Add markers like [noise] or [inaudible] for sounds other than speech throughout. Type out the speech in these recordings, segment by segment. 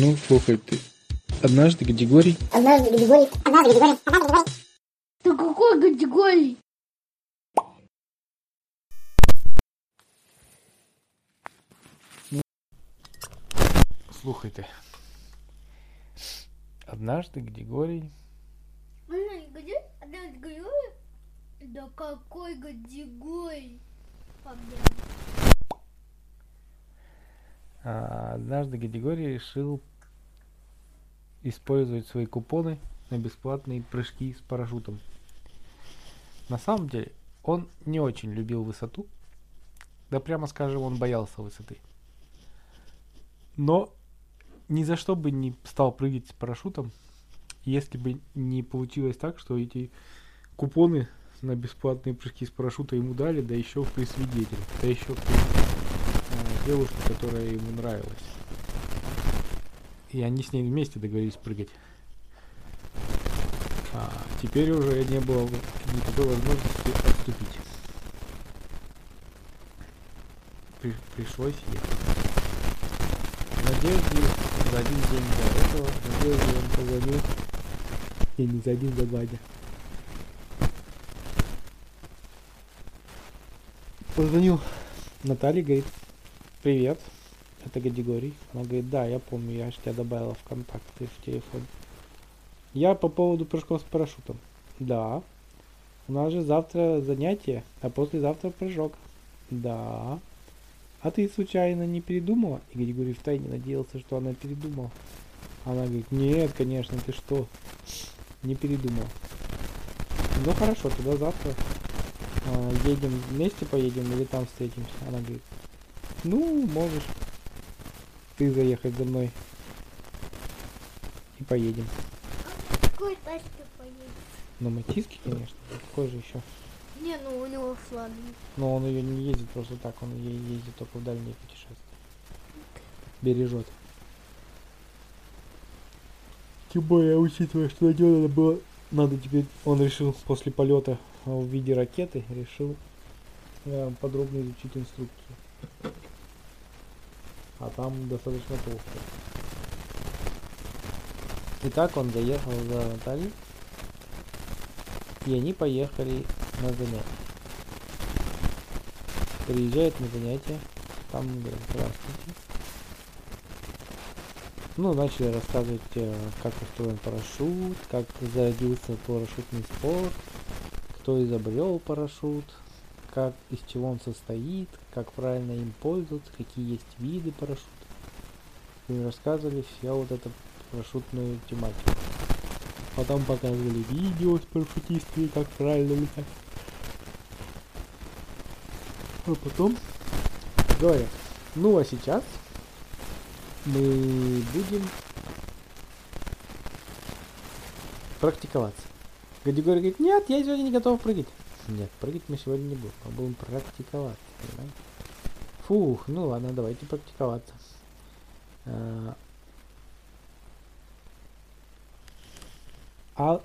Ну, слухай ты. Однажды Гадигорий... Однажды Гадигорий... Однажды Гадигорий... Однажды Гадигорий... Да какой Гадигорий? Слухай ты. Однажды Гадигорий... Однажды Гадигорий? Да какой Гадигорий? А, однажды Гадигорий решил использовать свои купоны на бесплатные прыжки с парашютом. На самом деле, он не очень любил высоту. Да прямо скажем, он боялся высоты. Но ни за что бы не стал прыгать с парашютом, если бы не получилось так, что эти купоны на бесплатные прыжки с парашюта ему дали, да еще при свидетеле, да еще при девушке, которая ему нравилась. И они с ней вместе договорились прыгать. А теперь уже не было никакой возможности отступить. При, пришлось ехать. Надежде за один день до этого, надежде он позвонил, и не за один, за два дня. Позвонил Наталье, говорит, привет, это Гадигорий. Она говорит, да, я помню, я же тебя добавила в контакты в телефон. Я по поводу прыжков с парашютом. Да. У нас же завтра занятие, а послезавтра прыжок. Да. А ты случайно не передумала? И Григорий втайне надеялся, что она передумала. Она говорит, нет, конечно, ты что? Не передумал. Ну хорошо, тогда завтра э, едем вместе поедем или там встретимся. Она говорит, ну, можешь ты заехать за мной. И поедем. Какой тачки поедет? Ну, Матиски, конечно. Какой же еще? Не, ну у него флаг. Но он ее не ездит просто так, он ей ездит только в дальние путешествия. Бережет. Тем более, учитывая, что надо было, надо теперь, он решил после полета в виде ракеты, решил э, подробно изучить инструкцию. А там достаточно толстая. Итак, он заехал за Натальей, и они поехали на занятия. Приезжает на занятия, там говорят, здравствуйте. Ну, начали рассказывать, э, как устроен парашют, как зародился парашютный спорт, кто изобрел парашют, как из чего он состоит, как правильно им пользоваться, какие есть виды парашюта. И рассказывали все вот эту парашютную тематику. Потом показывали видео с парашютистами, как правильно летать. А потом говорят, ну а сейчас мы будем практиковаться. Гадигорий говорит, нет, я сегодня не готов прыгать. Нет, прыгать мы сегодня не будем, мы будем практиковаться, понимаете? Фух, ну ладно, давайте практиковаться. А, а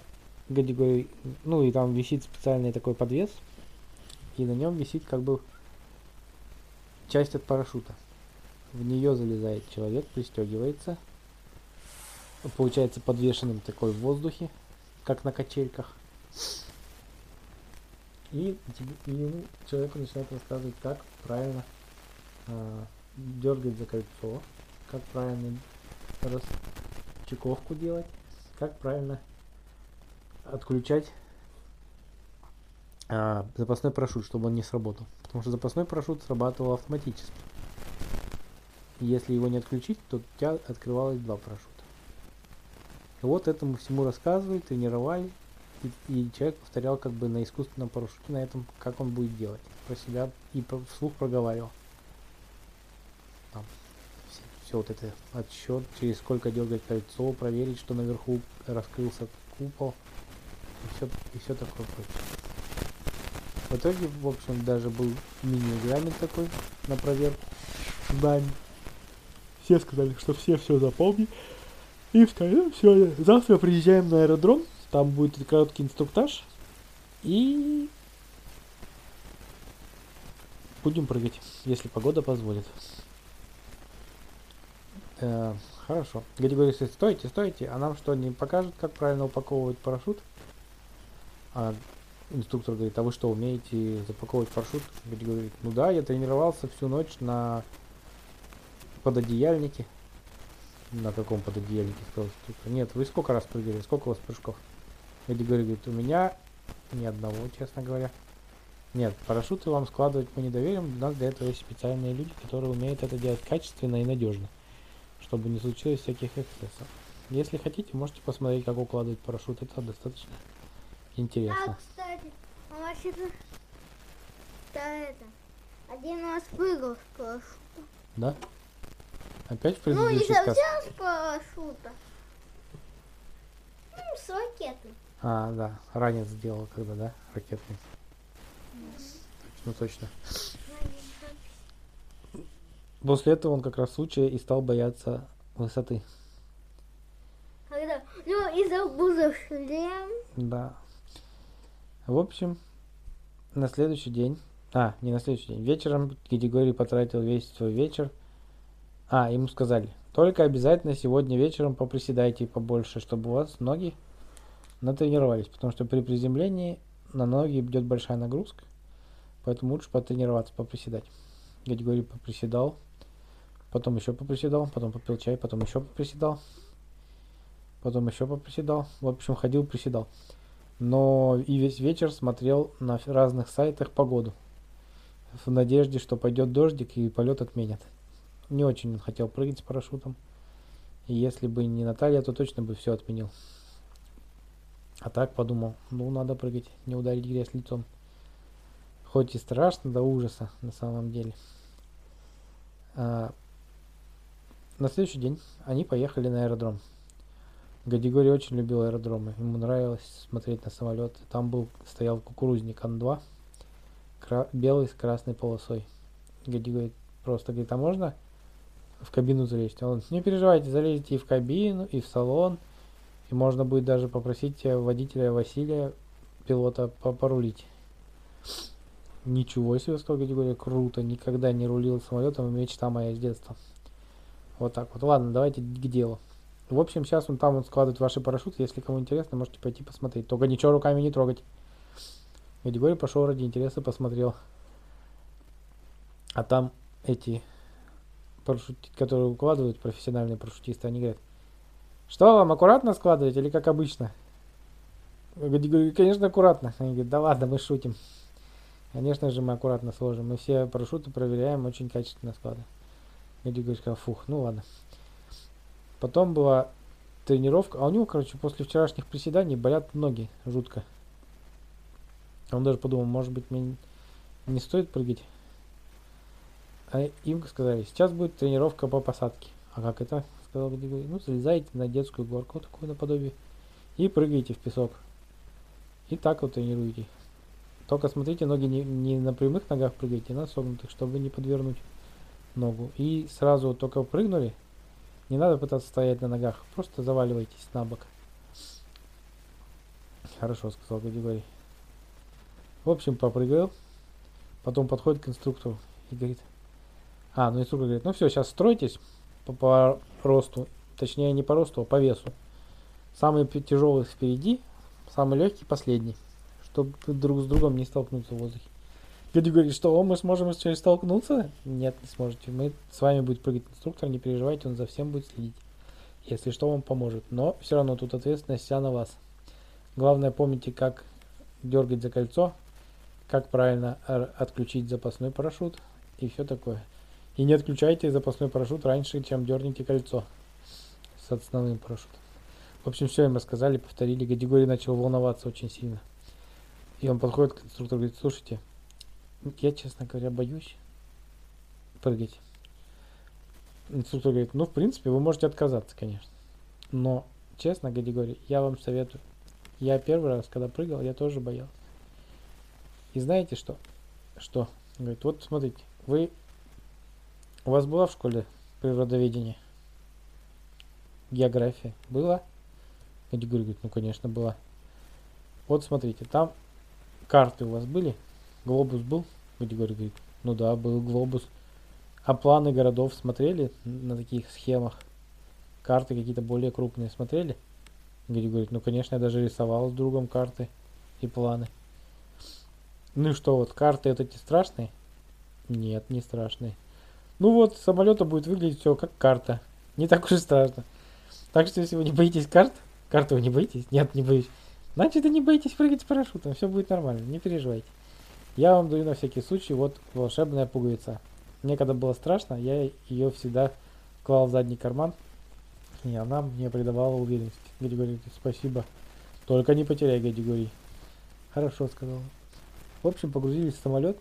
Гадигорий, ну и там висит специальный такой подвес, и на нем висит как бы часть от парашюта. В нее залезает человек, пристегивается, получается подвешенным такой в воздухе, как на качельках. И, и ему человеку начинает рассказывать, как правильно э, дергать за кольцо, как правильно расчековку делать, как правильно отключать а, запасной парашют, чтобы он не сработал. Потому что запасной парашют срабатывал автоматически. Если его не отключить, то у тебя открывалось два парашюта. И вот этому всему рассказывали, тренировали. И, и человек повторял как бы на искусственном парашюте на этом, как он будет делать. Про себя и про, вслух проговаривал. Там, все, все вот это отсчет, через сколько дергать кольцо, проверить, что наверху раскрылся купол. И все, и все такое прочее. В итоге, в общем, даже был мини-экзамен такой на проверку знаний. Все сказали, что все все запомнили. И сказали, все, завтра приезжаем на аэродром, там будет короткий инструктаж. И будем прыгать, если погода позволит. Э, хорошо. Гади говорит, стойте, стойте, а нам что, не покажут, как правильно упаковывать парашют? А инструктор говорит, а вы что, умеете запаковывать парашют? Гади говорит, ну да, я тренировался всю ночь на пододеяльнике. На каком пододеяльнике, сказал инструктор. Нет, вы сколько раз прыгали, сколько у вас прыжков? Гади говорит, у меня ни одного, честно говоря. Нет, парашюты вам складывать мы не доверим. У нас для этого есть специальные люди, которые умеют это делать качественно и надежно, чтобы не случилось всяких эксцессов. Если хотите, можете посмотреть, как укладывать парашют. Это достаточно А, интересно. кстати, а вообще-то... Да это... Один раз прыгал с парашюта. Да? Опять в Ну, не предыдущий сказ? совсем с парашюта. Ну, с ракеты. А, да. Ранец сделал, когда, да? Ракетный. Точно, точно. После этого он как раз случая и стал бояться высоты. Когда... Ну, и забыл шлем. Да. В общем, на следующий день, а, не на следующий день, вечером Григорий потратил весь свой вечер. А, ему сказали, только обязательно сегодня вечером поприседайте побольше, чтобы у вас ноги натренировались, потому что при приземлении на ноги идет большая нагрузка, поэтому лучше потренироваться, поприседать. Григорий поприседал, потом еще поприседал, потом попил чай, потом еще поприседал, потом еще поприседал. В общем, ходил, приседал но и весь вечер смотрел на разных сайтах погоду в надежде, что пойдет дождик и полет отменят. Не очень он хотел прыгать с парашютом. И если бы не Наталья, то точно бы все отменил. А так подумал, ну надо прыгать, не ударить грязь лицом. Хоть и страшно до ужаса на самом деле. А, на следующий день они поехали на аэродром. Гадигорий очень любил аэродромы. Ему нравилось смотреть на самолеты. Там был, стоял кукурузник Ан-2, кра- белый с красной полосой. Гади говорит, просто говорит, а можно в кабину залезть? А Он, не переживайте, залезете и в кабину, и в салон. И можно будет даже попросить э, водителя Василия, пилота, по- порулить. Ничего себе, сказал Гадигорий, круто. Никогда не рулил самолетом, мечта моя с детства. Вот так вот. Ладно, давайте к делу. В общем, сейчас он там вот складывает ваши парашюты. Если кому интересно, можете пойти посмотреть. Только ничего руками не трогать. Григорий пошел ради интереса, посмотрел. А там эти парашюти, которые укладывают, профессиональные парашютисты, они говорят, что вам, аккуратно складывать или как обычно? Григорий, конечно, аккуратно. Они говорят, да ладно, мы шутим. Конечно же, мы аккуратно сложим. Мы все парашюты проверяем, очень качественно складываем. Григорий сказал, фух, ну ладно. Потом была тренировка, а у него, короче, после вчерашних приседаний болят ноги жутко. Он даже подумал, может быть, мне не стоит прыгать. А им сказали, сейчас будет тренировка по посадке. А как это? Ну, залезаете на детскую горку, такую наподобие, и прыгаете в песок. И так вот тренируете. Только смотрите, ноги не, не на прямых ногах прыгайте, а на согнутых, чтобы не подвернуть ногу. И сразу вот только прыгнули, не надо пытаться стоять на ногах, просто заваливайтесь на бок. Хорошо, сказал Григорий. В общем, попрыгал, потом подходит к инструктору и говорит, а, ну инструктор говорит, ну все, сейчас стройтесь по росту, точнее не по росту, а по весу. Самый тяжелый впереди, самый легкий последний, чтобы друг с другом не столкнуться в воздухе. Дядя говорит, что мы сможем с столкнуться? Нет, не сможете. Мы с вами будет прыгать инструктор, не переживайте, он за всем будет следить. Если что, вам поможет. Но все равно тут ответственность вся на вас. Главное, помните, как дергать за кольцо, как правильно отключить запасной парашют и все такое. И не отключайте запасной парашют раньше, чем дерните кольцо с основным парашютом. В общем, все им рассказали, повторили. Гадигорий начал волноваться очень сильно. И он подходит к инструктору и говорит, слушайте, я, честно говоря, боюсь прыгать. Инструктор говорит, ну, в принципе, вы можете отказаться, конечно. Но, честно, Гадигорий, я вам советую. Я первый раз, когда прыгал, я тоже боялся. И знаете что? Что? Говорит, вот смотрите, вы... У вас была в школе природоведение? География? Была? Гадигорий говорит, ну, конечно, была. Вот смотрите, там карты у вас были? Глобус был? Григорий говорит, ну да, был глобус. А планы городов смотрели на таких схемах? карты какие-то более крупные смотрели? Григорий говорит, ну конечно, я даже рисовал с другом карты и планы. Ну и что, вот карты вот эти страшные? Нет, не страшные. Ну вот, самолета будет выглядеть все как карта. Не так уж и страшно. Так что если вы не боитесь карт, карты вы не боитесь? Нет, не боюсь. Значит, и не боитесь прыгать с парашютом, все будет нормально, не переживайте. Я вам даю на всякий случай вот волшебная пуговица. Мне когда было страшно, я ее всегда клал в задний карман, и она мне придавала уверенность. Григорий спасибо. Только не потеряй, Григорий. Хорошо, сказал. В общем, погрузились в самолет.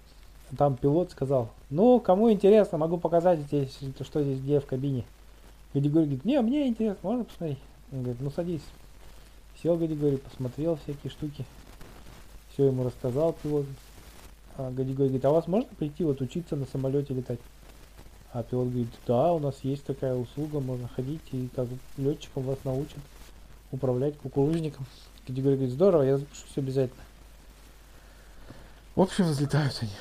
Там пилот сказал, ну, кому интересно, могу показать здесь, что здесь где в кабине. Григорий говорит, не, мне интересно, можно посмотреть? Он говорит, ну садись. Сел Григорий, посмотрел всякие штуки. Все ему рассказал пилот. А Григорий говорит, а у вас можно прийти вот учиться на самолете летать? А пилот говорит, да, у нас есть такая услуга, можно ходить и как летчиком вас научат управлять кукурузником. Григорий говорит, здорово, я запишусь обязательно. В общем, взлетают они.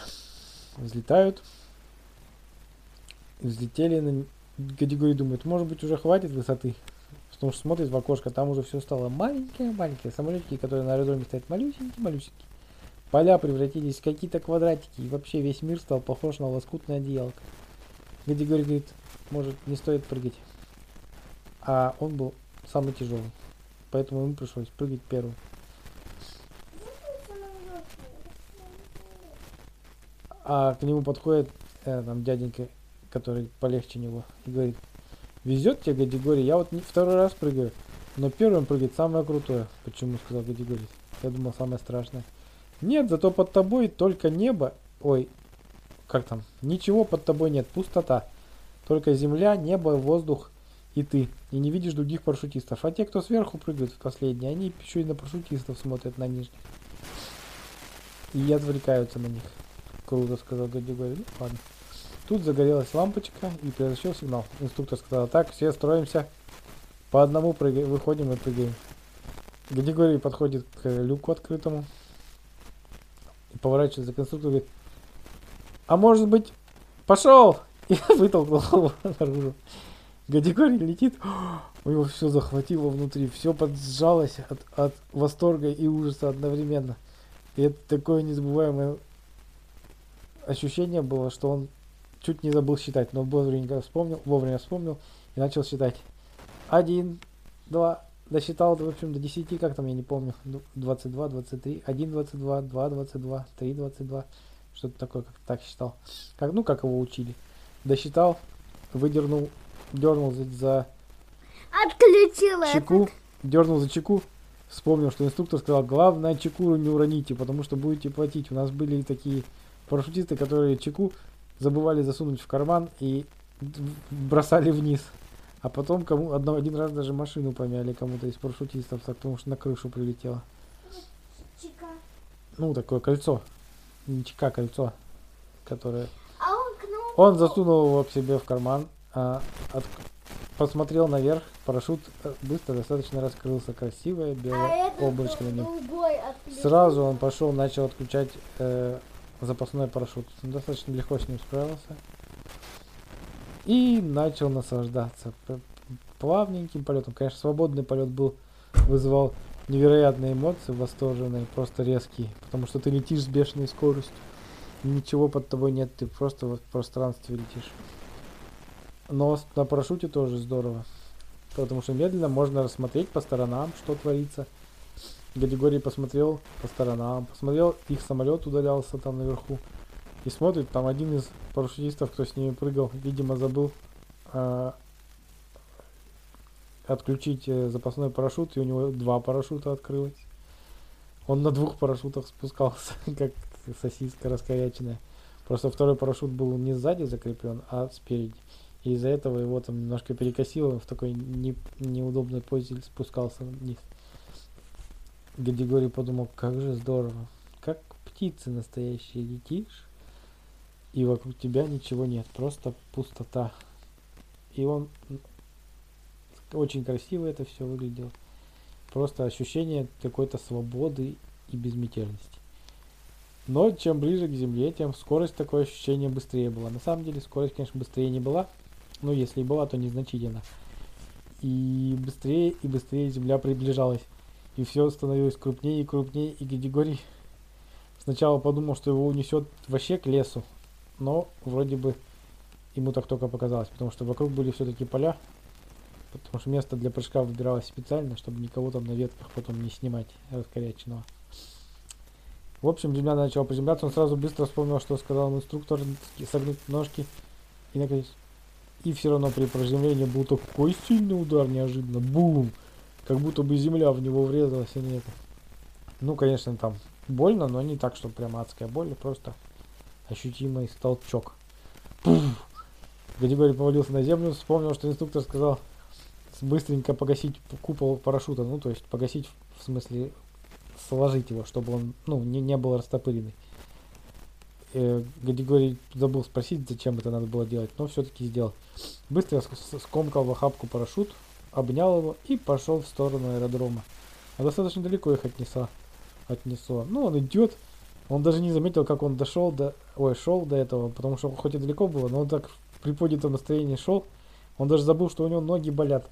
Взлетают. Взлетели на... Григорий думает, может быть уже хватит высоты. Потому что смотрит в окошко, там уже все стало маленькое-маленькое. Самолетики, которые на аэродроме стоят малюсенькие-малюсенькие. Поля превратились в какие-то квадратики. И вообще весь мир стал похож на лоскутное одеялко. Григорий говорит, может не стоит прыгать. А он был самый тяжелый. Поэтому ему пришлось прыгать первым. А к нему подходит э, там дяденька, который полегче него, и говорит, везет тебе Гадигорий, я вот не второй раз прыгаю, но первым прыгать самое крутое. Почему, сказал Гадигорий. Я думал, самое страшное. Нет, зато под тобой только небо, ой, как там, ничего под тобой нет, пустота. Только земля, небо, воздух и ты. И не видишь других парашютистов. А те, кто сверху прыгают в последний, они еще и на парашютистов смотрят на нижних. И отвлекаются на них. Круто, сказал дядя Горя. Ну, ладно. Тут загорелась лампочка и произошел сигнал. Инструктор сказал, так, все строимся. По одному прыгаем, выходим и прыгаем. Григорий подходит к люку открытому. И поворачивается к инструктору и говорит, а может быть, пошел! [laughs] И вытолкнул его наружу. Гадигорий летит, [gasps] у него все захватило внутри, все поджалось от, от восторга и ужаса одновременно. И это такое незабываемое ощущение было, что он чуть не забыл считать, но вовремя вспомнил, вовремя вспомнил и начал считать. Один, два, досчитал, в общем, до 10, как там, я не помню, 22, 23, 1, 22, 2, 22, 3, 22, что-то такое, как так считал. Как, ну, как его учили. Досчитал, выдернул дернул за, за Отключила чеку, дернул за чеку, вспомнил, что инструктор сказал, главное чеку не уроните, потому что будете платить. У нас были такие парашютисты, которые чеку забывали засунуть в карман и бросали вниз. А потом кому одно, один раз даже машину помяли кому-то из парашютистов, потому что на крышу прилетело. Чика. Ну, такое кольцо. Не чека, а кольцо. Которое... А он к нам... Он засунул его к себе в карман, а, от, посмотрел наверх, парашют э, быстро достаточно раскрылся, красивое белое а облачко на нем. Сразу он пошел, начал отключать э, запасной парашют. Достаточно легко с ним справился. И начал наслаждаться плавненьким полетом. Конечно, свободный полет был, вызывал невероятные эмоции, восторженные, просто резкие. Потому что ты летишь с бешеной скоростью. Ничего под тобой нет, ты просто в пространстве летишь. Но на парашюте тоже здорово. Потому что медленно можно рассмотреть по сторонам, что творится. Григорий посмотрел по сторонам, посмотрел, их самолет удалялся там наверху. И смотрит, там один из парашютистов, кто с ними прыгал, видимо, забыл а, отключить э, запасной парашют, и у него два парашюта открылось. Он на двух парашютах спускался, [laughs] как сосиска раскоряченная. Просто второй парашют был не сзади закреплен, а спереди. И из-за этого его там немножко перекосило, он в такой не, неудобной позе спускался вниз. Григорий подумал, как же здорово, как птицы настоящие летишь, и вокруг тебя ничего нет, просто пустота. И он очень красиво это все выглядело. Просто ощущение какой-то свободы и безмятежности. Но чем ближе к Земле, тем скорость такое ощущение быстрее была. На самом деле скорость, конечно, быстрее не была, но если и была, то незначительно. И быстрее и быстрее земля приближалась. И все становилось крупнее и крупнее, и Григорий сначала подумал, что его унесет вообще к лесу. Но вроде бы ему так только показалось, потому что вокруг были все-таки поля, потому что место для прыжка выбиралось специально, чтобы никого там на ветках потом не снимать раскоряченного. В общем, земля начала приземляться, он сразу быстро вспомнил, что сказал инструктор, согнуть ножки и наконец. И все равно при приземлении был такой сильный удар неожиданно. Бум! Как будто бы земля в него врезалась, а не это. Ну, конечно, там больно, но не так, что прям адская боль, просто ощутимый толчок. Пуф! Повалился на землю, вспомнил, что инструктор сказал быстренько погасить купол парашюта, ну, то есть погасить в смысле сложить его, чтобы он, ну, не, не был растопыренный. Э, Григорий забыл спросить, зачем это надо было делать, но все-таки сделал. Быстро скомкал в охапку парашют, обнял его и пошел в сторону аэродрома. А достаточно далеко их отнесло. отнесло. Ну, он идет, он даже не заметил, как он дошел до... Ой, шел до этого, потому что хоть и далеко было, но он так в приподнятом настроении шел, он даже забыл, что у него ноги болят.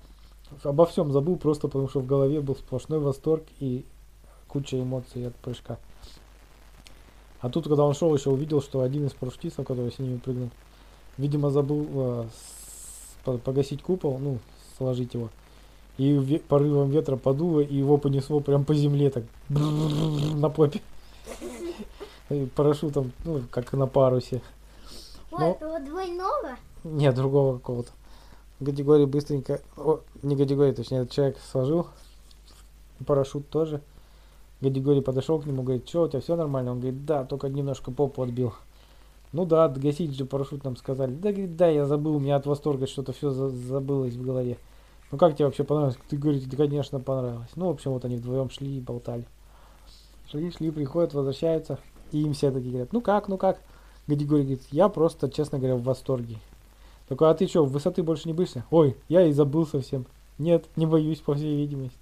Обо всем забыл, просто потому что в голове был сплошной восторг и куча эмоций от прыжка. А тут, когда он шел, еще увидел, что один из парашютистов, который с ними прыгнул, видимо, забыл э, погасить купол, ну, сложить его. И порывом ветра подуло, и его понесло прям по земле, так [laughs] на попе. Парашютом, ну, как на парусе. Но... этого двойного? Нет, другого какого-то. Категории быстренько, о, не категории, точнее, этот человек сложил парашют тоже. Гадигорий подошел к нему, говорит, что, у тебя все нормально? Он говорит, да, только немножко попу отбил. Ну да, гасить же парашют нам сказали. Да, говорит, да, я забыл, у меня от восторга что-то все за забылось в голове. Ну как тебе вообще понравилось? Ты говоришь, да, конечно, понравилось. Ну, в общем, вот они вдвоем шли и болтали. Шли, шли, приходят, возвращаются. И им все такие говорят, ну как, ну как? Гадигорий говорит, я просто, честно говоря, в восторге. Такой, а ты что, высоты больше не боишься? Ой, я и забыл совсем. Нет, не боюсь, по всей видимости.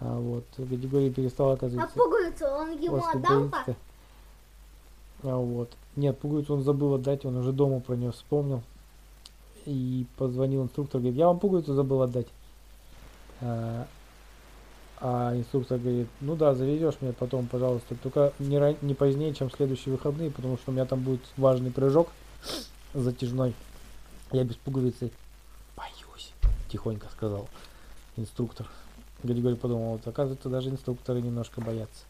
А вот категория перестала оказываться. А пуговицу он ему отдал? А вот. Нет, пуговицу он забыл отдать, он уже дома про нее вспомнил. И позвонил инструктор, говорит, я вам пуговицу забыл отдать. А, а инструктор говорит, ну да, завезешь мне потом, пожалуйста, только не, ран... не позднее, чем следующие выходные, потому что у меня там будет важный прыжок затяжной. Я без пуговицы боюсь, тихонько сказал инструктор. Григорий подумал, вот оказывается, даже инструкторы немножко боятся.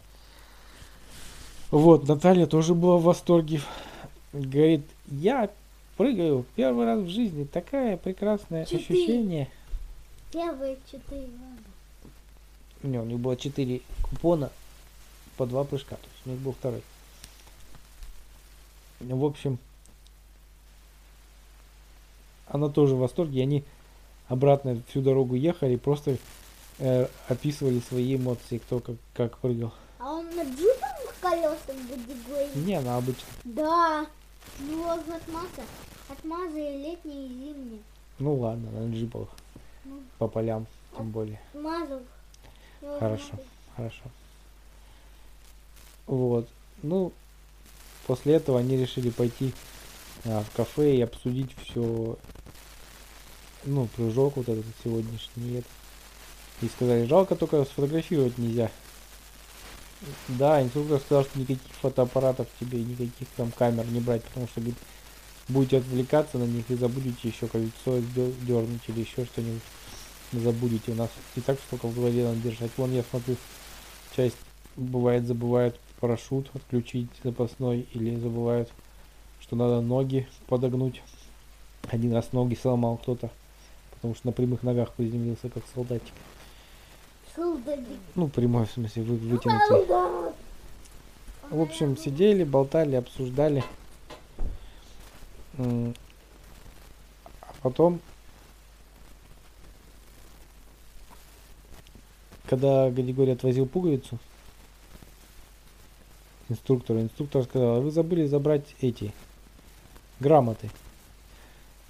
Вот, Наталья тоже была в восторге. Говорит, я прыгаю первый раз в жизни. Такое прекрасное четыре. ощущение. Первые четыре У него, у них было четыре купона по два прыжка. То есть у них был второй. В общем, она тоже в восторге. И они обратно всю дорогу ехали, просто э, описывали свои эмоции, кто как, как прыгал. А он на джиповых колесах будет Не, на обычных. Да. Ну, вот отмаза. Отмаза и летние, и зимние. Ну ладно, на джиповых. Ну. По полям, тем От более. Мазов. Хорошо, хорошо. Вот. Ну, после этого они решили пойти а, в кафе и обсудить все, ну, прыжок вот этот сегодняшний. Это. И сказали, жалко только сфотографировать нельзя. Да, инструктор сказал, что никаких фотоаппаратов тебе, никаких там камер не брать, потому что говорит, будете отвлекаться на них и забудете еще кольцо дернуть или еще что-нибудь. Забудете. У нас и так столько в голове надо держать. Вон я смотрю, часть бывает забывают парашют отключить запасной или забывают, что надо ноги подогнуть. Один раз ноги сломал кто-то, потому что на прямых ногах приземлился как солдатик. Ну, прямой в смысле, вы, вытянутый. В общем, сидели, болтали, обсуждали. А потом, когда Григорий отвозил пуговицу, инструктору, инструктор сказал, «А вы забыли забрать эти грамоты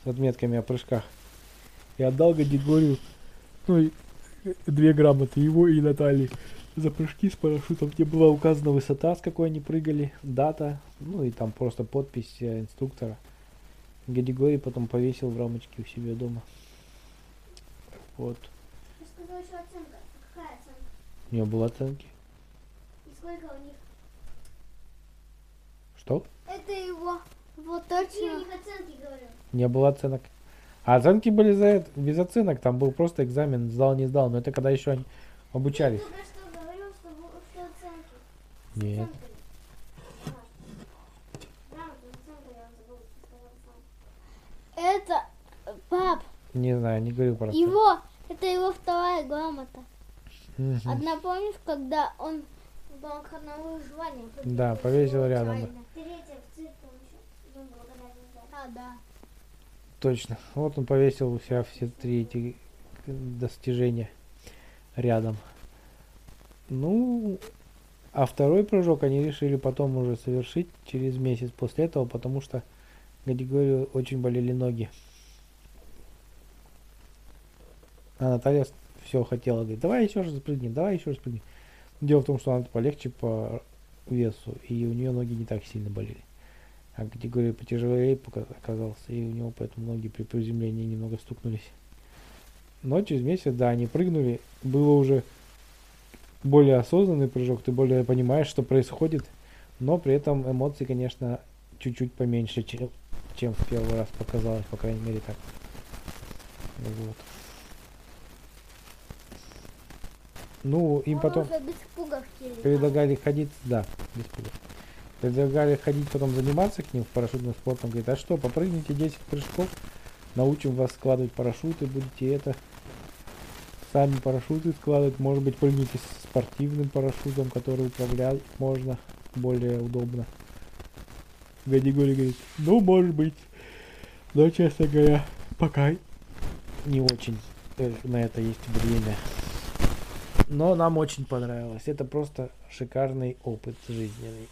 с отметками о прыжках. И отдал Григорию, ну, две грамоты его и Натальи за прыжки с парашютом, где была указана высота, с какой они прыгали, дата, ну и там просто подпись э, инструктора. Григорий потом повесил в рамочке у себя дома. Вот. Ты сказал еще оценка. Какая оценка? У него было оценки. И сколько у них? Что? Это его. Вот точно. у них оценки, говорю. Не было оценок. А оценки были за это, без оценок. Там был просто экзамен, сдал, не сдал. Но это когда еще они обучались. Ты только что говорил, что, что оценки. Нет. оценками. А. Грамотная оценка, я забыл, что сказал сам. Это, пап, Не знаю, не говорил про его, это его вторая грамота. Мгм. Одна помнишь, когда он выживание победил? Да, повесил рядом. Третья в цирке. А, да. Точно. Вот он повесил у себя все три эти достижения рядом. Ну, а второй прыжок они решили потом уже совершить через месяц после этого, потому что, говорю, очень болели ноги. А Наталья все хотела, говорит, давай еще раз прыгни, давай еще раз прыгни. Дело в том, что она полегче по весу, и у нее ноги не так сильно болели. А категория потяжелее оказался, и у него поэтому ноги при приземлении немного стукнулись. Но через месяц, да, они прыгнули, было уже более осознанный прыжок, ты более понимаешь, что происходит, но при этом эмоции, конечно, чуть-чуть поменьше, чем, чем в первый раз показалось, по крайней мере так. Вот. Ну, им Он потом пуговки предлагали ходить, да, без пуговиц. Предлагали ходить потом заниматься к ним в парашютным спортом. Говорит, а что, попрыгните 10 прыжков, научим вас складывать парашюты, будете это, сами парашюты складывать, может быть, прыгните с спортивным парашютом, который управлять можно более удобно. Гадигорий говорит, ну, может быть, но, честно говоря, пока не очень на это есть время. Но нам очень понравилось. Это просто шикарный опыт жизненный.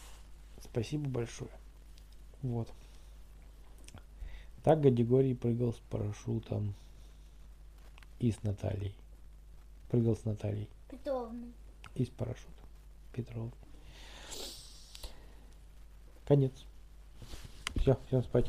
Спасибо большое. Вот. Так Гадигорий прыгал с парашютом и с Натальей. Прыгал с Натальей Петровна. и с парашютом. Петров. Конец. Все, всем спать.